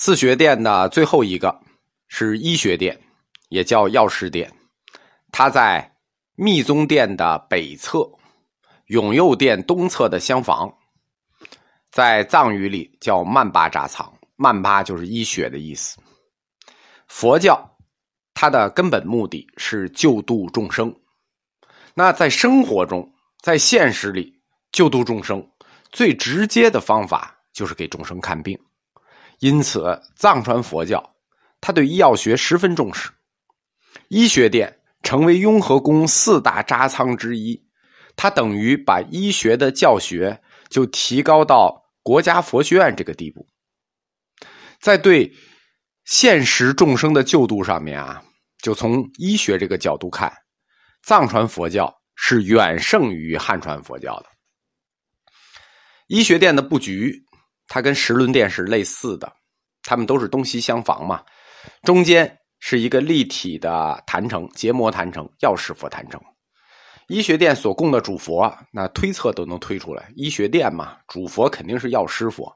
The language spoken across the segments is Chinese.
四学殿的最后一个是医学殿，也叫药师殿，它在密宗殿的北侧，永佑殿东侧的厢房，在藏语里叫曼巴扎藏，曼巴就是医学的意思。佛教它的根本目的是救度众生，那在生活中，在现实里救度众生最直接的方法就是给众生看病。因此，藏传佛教他对医药学十分重视，医学殿成为雍和宫四大扎仓之一，它等于把医学的教学就提高到国家佛学院这个地步。在对现实众生的救度上面啊，就从医学这个角度看，藏传佛教是远胜于汉传佛教的。医学殿的布局。它跟十轮殿是类似的，它们都是东西厢房嘛，中间是一个立体的坛城，结膜坛城，药师佛坛城。医学殿所供的主佛，那推测都能推出来。医学殿嘛，主佛肯定是药师佛。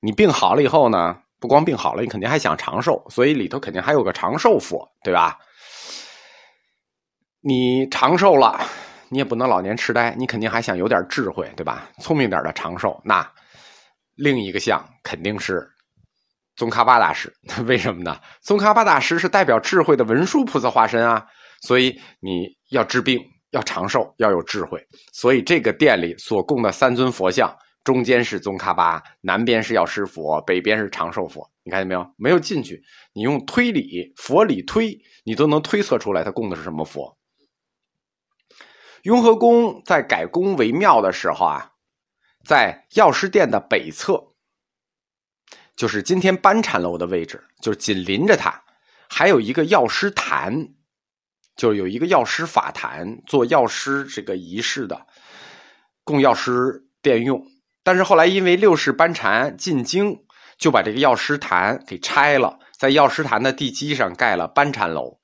你病好了以后呢，不光病好了，你肯定还想长寿，所以里头肯定还有个长寿佛，对吧？你长寿了，你也不能老年痴呆，你肯定还想有点智慧，对吧？聪明点的长寿，那。另一个像肯定是宗喀巴大师，为什么呢？宗喀巴大师是代表智慧的文殊菩萨化身啊，所以你要治病、要长寿、要有智慧。所以这个殿里所供的三尊佛像，中间是宗喀巴，南边是药师佛，北边是长寿佛。你看见没有？没有进去，你用推理、佛理推，你都能推测出来他供的是什么佛。雍和宫在改宫为庙的时候啊。在药师殿的北侧，就是今天班禅楼的位置，就是紧邻着它，还有一个药师坛，就有一个药师法坛，做药师这个仪式的，供药师殿用。但是后来因为六世班禅进京，就把这个药师坛给拆了，在药师坛的地基上盖了班禅楼。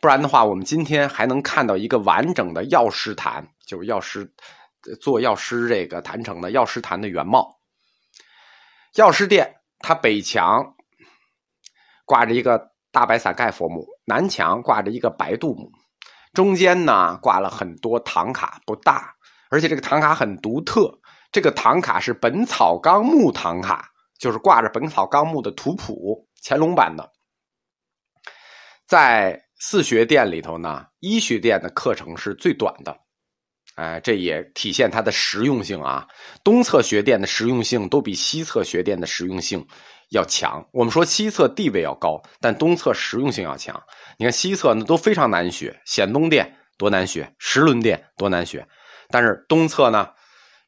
不然的话，我们今天还能看到一个完整的药师坛，就是药师。做药师这个坛城的药师坛的原貌，药师殿它北墙挂着一个大白伞盖佛母，南墙挂着一个白度母，中间呢挂了很多唐卡，不大，而且这个唐卡很独特，这个唐卡是《本草纲目》唐卡，就是挂着《本草纲目》的图谱，乾隆版的。在四学殿里头呢，医学殿的课程是最短的。哎，这也体现它的实用性啊！东侧学殿的实用性都比西侧学殿的实用性要强。我们说西侧地位要高，但东侧实用性要强。你看西侧呢都非常难学，显东殿多难学，石轮殿多难学。但是东侧呢，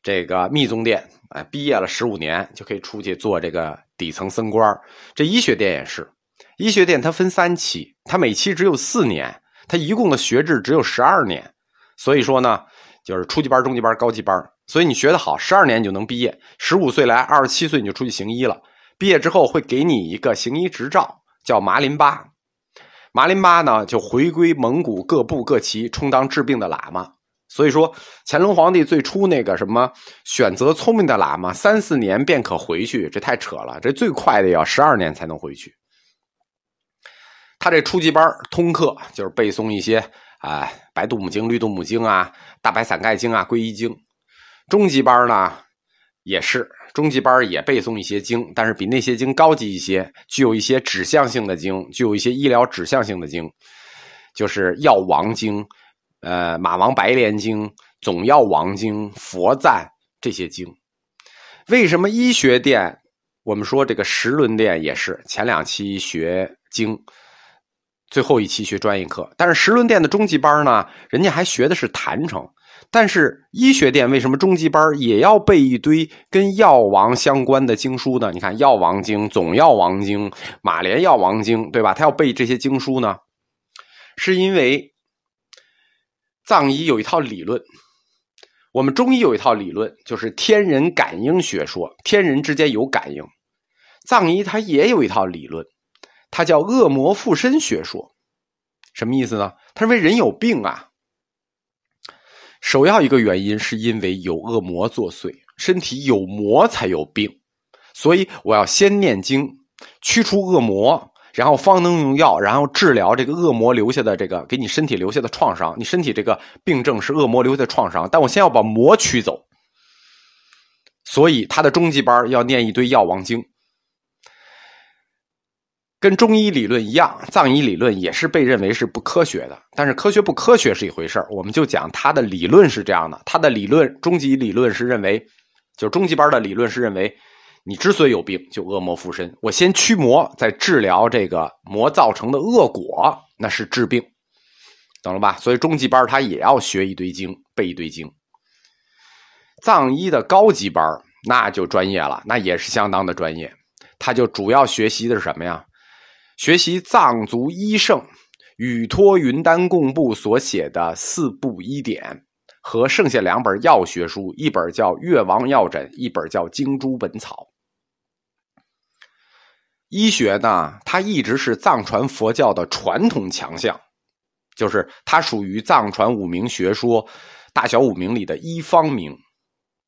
这个密宗殿，哎，毕业了十五年就可以出去做这个底层僧官这医学殿也是，医学殿它分三期，它每期只有四年，它一共的学制只有十二年，所以说呢。就是初级班、中级班、高级班，所以你学得好，十二年你就能毕业。十五岁来，二十七岁你就出去行医了。毕业之后会给你一个行医执照，叫麻林巴。麻林巴呢，就回归蒙古各部各旗，充当治病的喇嘛。所以说，乾隆皇帝最初那个什么选择聪明的喇嘛，三四年便可回去，这太扯了。这最快的要十二年才能回去。他这初级班通课就是背诵一些。啊，白度母经、绿度母经啊，大白伞盖经啊，皈依经。中级班呢，也是中级班也背诵一些经，但是比那些经高级一些，具有一些指向性的经，具有一些医疗指向性的经，就是药王经、呃马王白莲经、总药王经、佛赞这些经。为什么医学殿？我们说这个十轮殿也是前两期学经。最后一期学专业课，但是石轮殿的中级班呢，人家还学的是坛城。但是医学殿为什么中级班也要背一堆跟药王相关的经书呢？你看《药王经》《总药王经》《马连药王经》，对吧？他要背这些经书呢，是因为藏医有一套理论，我们中医有一套理论，就是天人感应学说，天人之间有感应。藏医它也有一套理论。它叫恶魔附身学说，什么意思呢？他认为人有病啊，首要一个原因是因为有恶魔作祟，身体有魔才有病，所以我要先念经，驱除恶魔，然后方能用药，然后治疗这个恶魔留下的这个给你身体留下的创伤。你身体这个病症是恶魔留下的创伤，但我先要把魔驱走。所以他的中级班要念一堆药王经。跟中医理论一样，藏医理论也是被认为是不科学的。但是科学不科学是一回事我们就讲他的理论是这样的。他的理论，中级理论是认为，就中级班的理论是认为，你之所以有病，就恶魔附身，我先驱魔，再治疗这个魔造成的恶果，那是治病，懂了吧？所以中级班他也要学一堆经，背一堆经。藏医的高级班那就专业了，那也是相当的专业。他就主要学习的是什么呀？学习藏族医圣宇托云丹贡布所写的四部医典和剩下两本药学书，一本叫《越王药诊》，一本叫《经珠本草》。医学呢，它一直是藏传佛教的传统强项，就是它属于藏传五明学说大小五明里的一方明，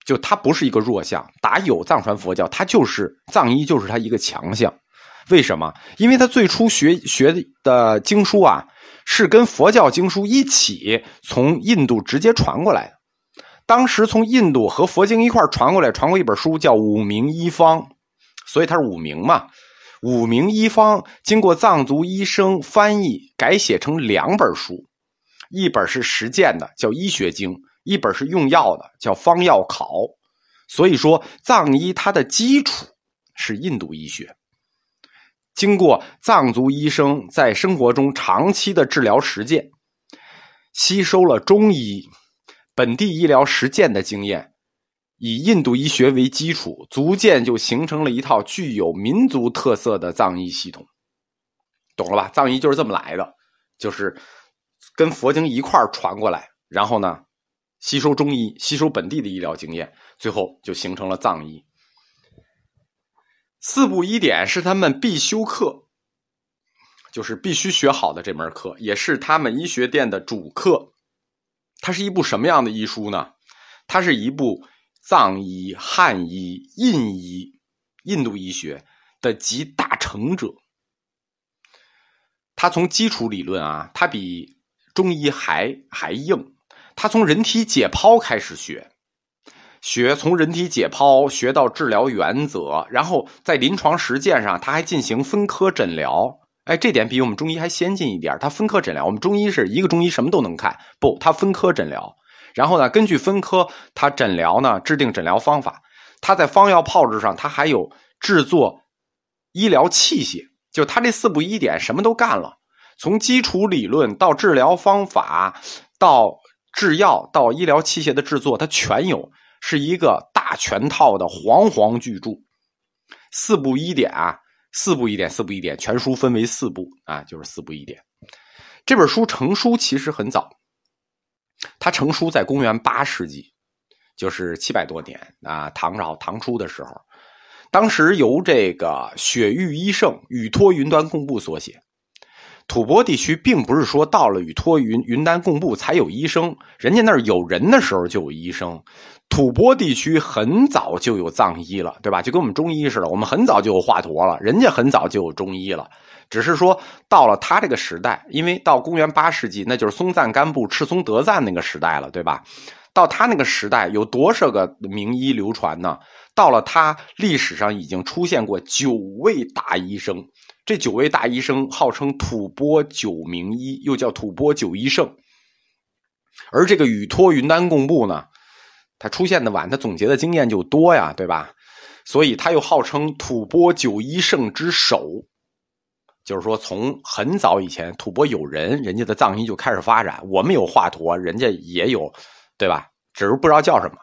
就它不是一个弱项。打有藏传佛教，它就是藏医，就是它一个强项。为什么？因为他最初学学的经书啊，是跟佛教经书一起从印度直接传过来的。当时从印度和佛经一块传过来，传过一本书叫《五明医方》，所以它是五明嘛。五明医方经过藏族医生翻译改写成两本书，一本是实践的，叫《医学经》；一本是用药的，叫《方药考》。所以说，藏医它的基础是印度医学。经过藏族医生在生活中长期的治疗实践，吸收了中医本地医疗实践的经验，以印度医学为基础，逐渐就形成了一套具有民族特色的藏医系统。懂了吧？藏医就是这么来的，就是跟佛经一块传过来，然后呢，吸收中医，吸收本地的医疗经验，最后就形成了藏医。四部医典是他们必修课，就是必须学好的这门课，也是他们医学店的主课。它是一部什么样的医书呢？它是一部藏医、汉医、印医、印度医学的集大成者。它从基础理论啊，它比中医还还硬。它从人体解剖开始学。学从人体解剖学到治疗原则，然后在临床实践上，他还进行分科诊疗。哎，这点比我们中医还先进一点。他分科诊疗，我们中医是一个中医什么都能看，不，他分科诊疗。然后呢，根据分科，他诊疗呢，制定诊疗方法。他在方药炮制上，他还有制作医疗器械。就他这四部医典什么都干了，从基础理论到治疗方法，到制药，到医疗器械的制作，他全有。是一个大全套的煌煌巨著，四部医典啊，四部医典，四部医典，全书分为四部啊，就是四部医典。这本书成书其实很早，它成书在公元八世纪，就是七百多年啊，唐朝唐初的时候，当时由这个雪域医圣宇托云端贡布所写。吐蕃地区并不是说到了与托云云丹共布才有医生，人家那儿有人的时候就有医生。吐蕃地区很早就有藏医了，对吧？就跟我们中医似的，我们很早就有华佗了，人家很早就有中医了。只是说到了他这个时代，因为到公元八世纪，那就是松赞干布赤松德赞那个时代了，对吧？到他那个时代，有多少个名医流传呢？到了他历史上已经出现过九位大医生，这九位大医生号称吐蕃九名医，又叫吐蕃九医圣。而这个宇托云丹贡布呢？他出现的晚，他总结的经验就多呀，对吧？所以他又号称吐蕃九医圣之首，就是说从很早以前，吐蕃有人，人家的藏医就开始发展。我们有华佗，人家也有，对吧？只是不知道叫什么。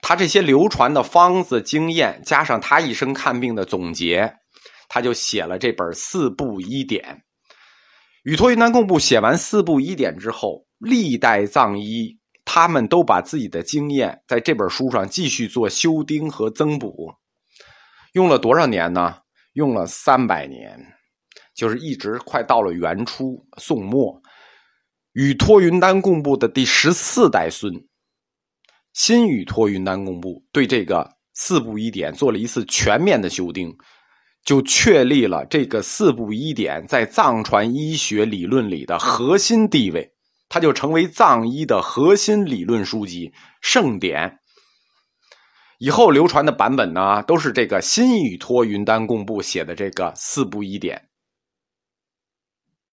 他这些流传的方子经验，加上他一生看病的总结，他就写了这本四部医典。宇托云南贡布写完四部医典之后，历代藏医。他们都把自己的经验在这本书上继续做修订和增补，用了多少年呢？用了三百年，就是一直快到了元初宋末，与托云丹贡布的第十四代孙，新与托云丹贡布对这个四部医典做了一次全面的修订，就确立了这个四部医典在藏传医学理论里的核心地位，它就成为藏医的核心理论书籍、圣典。以后流传的版本呢，都是这个新语托云丹贡布写的这个四部医典。